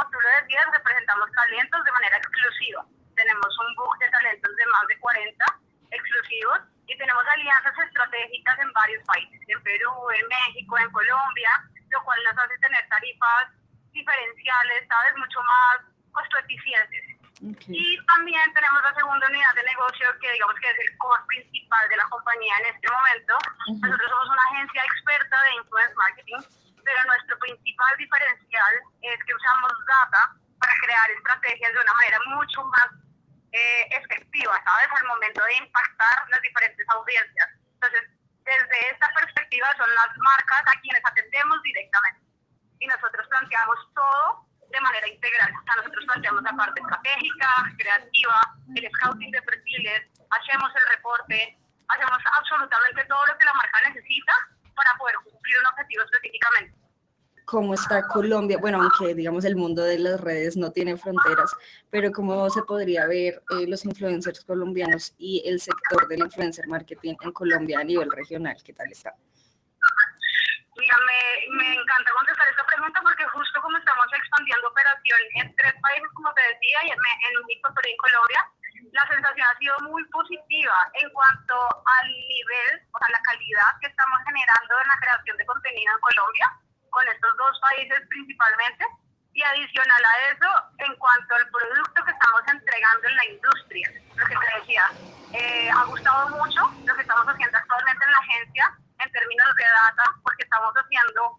como tú lo decías, representamos talentos de manera exclusiva. Tenemos un book de talentos de más de 40 exclusivos y tenemos alianzas estratégicas en varios países, en Perú, en México, en Colombia, lo cual nos hace tener tarifas diferenciales, ¿sabes? Mucho más costo eficientes. Okay. Y también tenemos la segunda unidad de negocio que digamos que es el core principal de la compañía en este momento. Uh -huh. Nosotros somos una agencia experta de influence marketing pero nuestro principal diferencial es que usamos data para crear estrategias de una manera mucho más eh, efectiva, ¿sabes? Al momento de impactar las diferentes audiencias. Entonces, desde esta perspectiva son las marcas a quienes atendemos directamente. Y nosotros planteamos todo de manera integral. O sea, nosotros planteamos la parte estratégica, creativa, el scouting de perfiles, hacemos el reporte, hacemos absolutamente todo lo que la marca necesita para poder cumplir un objetivo específicamente. ¿Cómo está Colombia? Bueno, aunque digamos el mundo de las redes no tiene fronteras, pero ¿cómo se podría ver eh, los influencers colombianos y el sector del influencer marketing en Colombia a nivel regional? ¿Qué tal está? Mira, me, encanta contestar esta pregunta porque justo como estamos expandiendo operación en tres países, como te decía, y en, en México, pero en Colombia, la sensación ha sido muy positiva en cuanto al nivel, o sea, la calidad que estamos generando en la creación de contenido en Colombia, con estos dos países principalmente, y adicional a eso, en cuanto al producto que estamos entregando en la industria, lo que te decía, eh, ha gustado mucho lo que estamos haciendo actualmente en la agencia en términos de data, porque estamos haciendo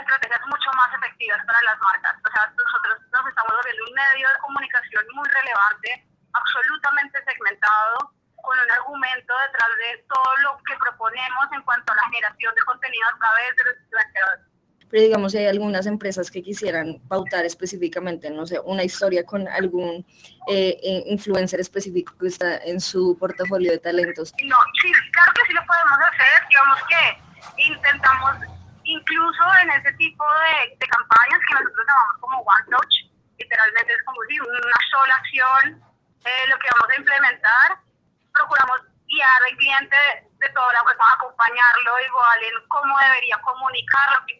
estrategias mucho más efectivas para las marcas. O sea, nosotros nos estamos volviendo un medio de comunicación muy relevante absolutamente segmentado, con un argumento detrás de todo lo que proponemos en cuanto a la generación de contenido a través de los influenciadores. Pero digamos, hay algunas empresas que quisieran pautar específicamente, no sé, una historia con algún eh, eh, influencer específico que está en su portafolio de talentos. No, sí, claro que sí lo podemos hacer. Digamos que intentamos, incluso en ese tipo de, de campañas que nosotros llamamos como One Touch, literalmente es como si una sola acción eh, lo que vamos a implementar, procuramos guiar al cliente de toda la web, acompañarlo igual en cómo debería comunicar lo que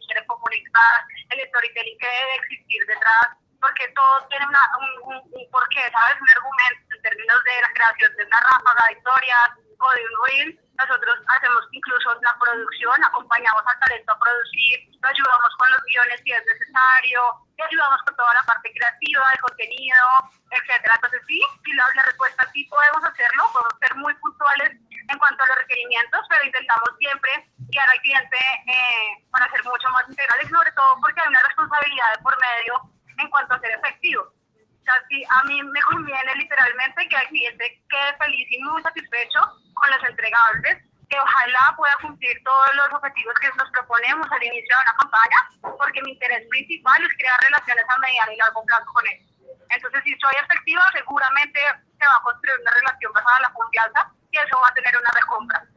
comunicar, el storytelling que debe existir detrás, porque todo tiene una, un, un, porqué, ¿sabes? Un argumento en términos de la creación de una ráfaga de historias o de un reel. Nosotros hacemos incluso la producción, acompañamos al talento a producir, lo ayudamos con los guiones si es necesario, y ayudamos con toda la parte creativa, el contenido, etcétera. Entonces sí, sí la, la respuesta sí podemos hacerlo, podemos ser muy puntuales en cuanto a los requerimientos, pero intentamos siempre guiar al cliente eh, para ser mucho más integrales, sobre todo porque hay una responsabilidad de por medio en cuanto a ser efectivo. O sea, sí, a mí me conviene literalmente que el cliente quede feliz y muy satisfecho con los entregables, que ojalá pueda cumplir todos los objetivos que nos proponemos al inicio de una campaña, porque mi interés principal es crear relaciones a mediano y largo plazo con él. Entonces, si soy efectiva, seguramente se va a construir una relación basada en la confianza y eso va a tener una recompra.